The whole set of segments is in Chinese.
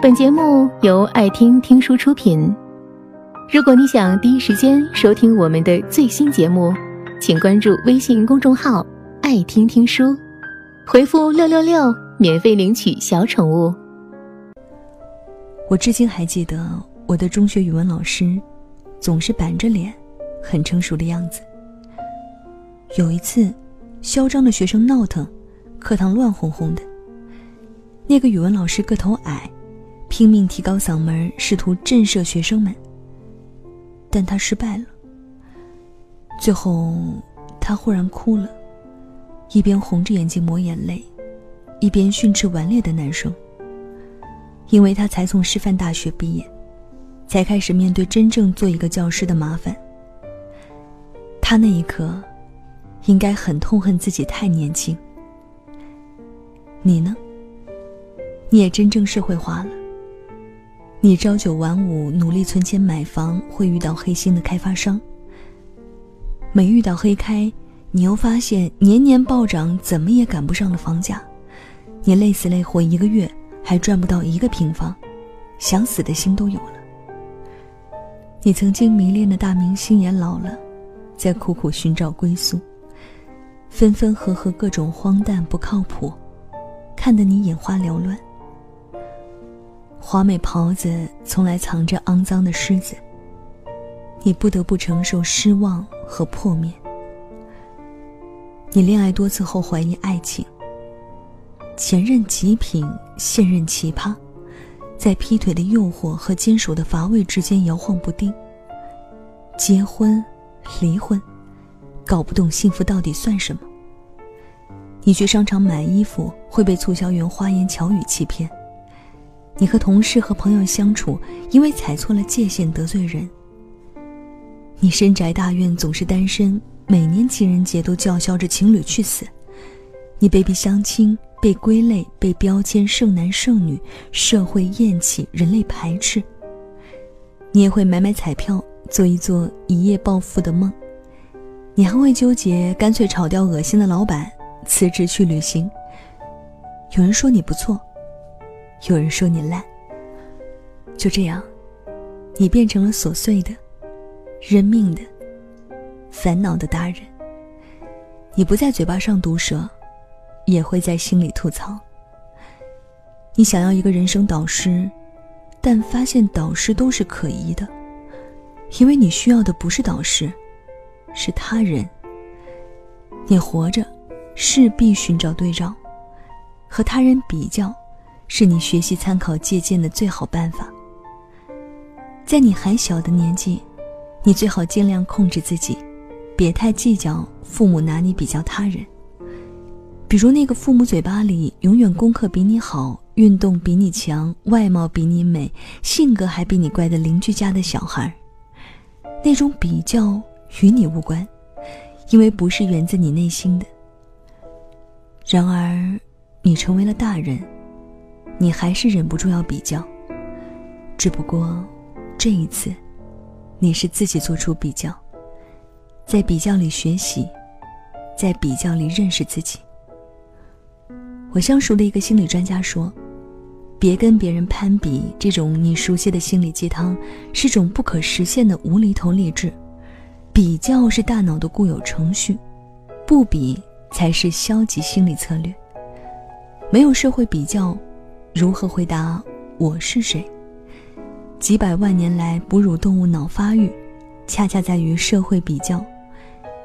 本节目由爱听听书出品。如果你想第一时间收听我们的最新节目，请关注微信公众号“爱听听书”，回复“六六六”免费领取小宠物。我至今还记得我的中学语文老师，总是板着脸，很成熟的样子。有一次，嚣张的学生闹腾，课堂乱哄哄的。那个语文老师个头矮，拼命提高嗓门，试图震慑学生们。但他失败了。最后，他忽然哭了，一边红着眼睛抹眼泪，一边训斥顽劣的男生。因为他才从师范大学毕业，才开始面对真正做一个教师的麻烦。他那一刻，应该很痛恨自己太年轻。你呢？你也真正社会化了。你朝九晚五，努力存钱买房，会遇到黑心的开发商。每遇到黑开，你又发现年年暴涨，怎么也赶不上的房价，你累死累活一个月还赚不到一个平方，想死的心都有了。你曾经迷恋的大明星也老了，在苦苦寻找归宿，分分合合，各种荒诞不靠谱，看得你眼花缭乱。华美袍子从来藏着肮脏的虱子。你不得不承受失望和破灭。你恋爱多次后怀疑爱情。前任极品，现任奇葩，在劈腿的诱惑和坚守的乏味之间摇晃不定。结婚，离婚，搞不懂幸福到底算什么。你去商场买衣服会被促销员花言巧语欺骗。你和同事和朋友相处，因为踩错了界限得罪人。你深宅大院总是单身，每年情人节都叫嚣着情侣去死。你被逼相亲，被归类，被标签剩男剩女，社会厌弃，人类排斥。你也会买买彩票，做一做一夜暴富的梦。你还会纠结，干脆炒掉恶心的老板，辞职去旅行。有人说你不错。有人说你烂，就这样，你变成了琐碎的、认命的、烦恼的大人。你不在嘴巴上毒舌，也会在心里吐槽。你想要一个人生导师，但发现导师都是可疑的，因为你需要的不是导师，是他人。你活着，势必寻找对照，和他人比较。是你学习、参考、借鉴的最好办法。在你还小的年纪，你最好尽量控制自己，别太计较父母拿你比较他人。比如那个父母嘴巴里永远功课比你好、运动比你强、外貌比你美、性格还比你乖的邻居家的小孩，那种比较与你无关，因为不是源自你内心的。然而，你成为了大人。你还是忍不住要比较，只不过这一次，你是自己做出比较，在比较里学习，在比较里认识自己。我相熟的一个心理专家说：“别跟别人攀比，这种你熟悉的心理鸡汤是种不可实现的无厘头励志。比较是大脑的固有程序，不比才是消极心理策略。没有社会比较。”如何回答我是谁？几百万年来，哺乳动物脑发育，恰恰在于社会比较，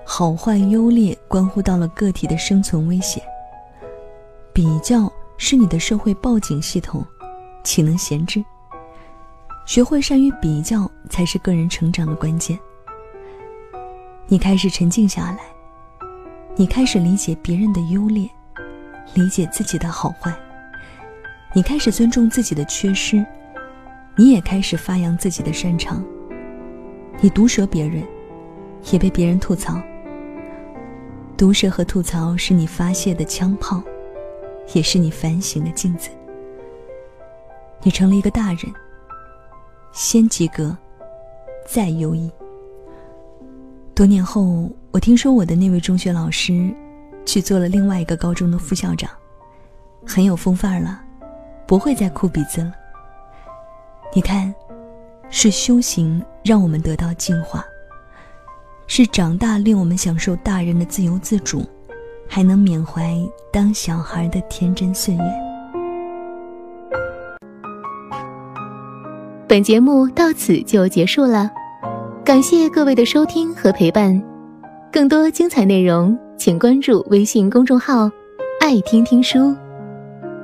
好坏优劣关乎到了个体的生存威胁。比较是你的社会报警系统，岂能闲置？学会善于比较，才是个人成长的关键。你开始沉静下来，你开始理解别人的优劣，理解自己的好坏。你开始尊重自己的缺失，你也开始发扬自己的擅长。你毒舌别人，也被别人吐槽。毒舌和吐槽是你发泄的枪炮，也是你反省的镜子。你成了一个大人，先及格，再优异。多年后，我听说我的那位中学老师，去做了另外一个高中的副校长，很有风范儿了。不会再哭鼻子了，你看，是修行让我们得到净化，是长大令我们享受大人的自由自主，还能缅怀当小孩的天真岁月。本节目到此就结束了，感谢各位的收听和陪伴。更多精彩内容，请关注微信公众号“爱听听书”，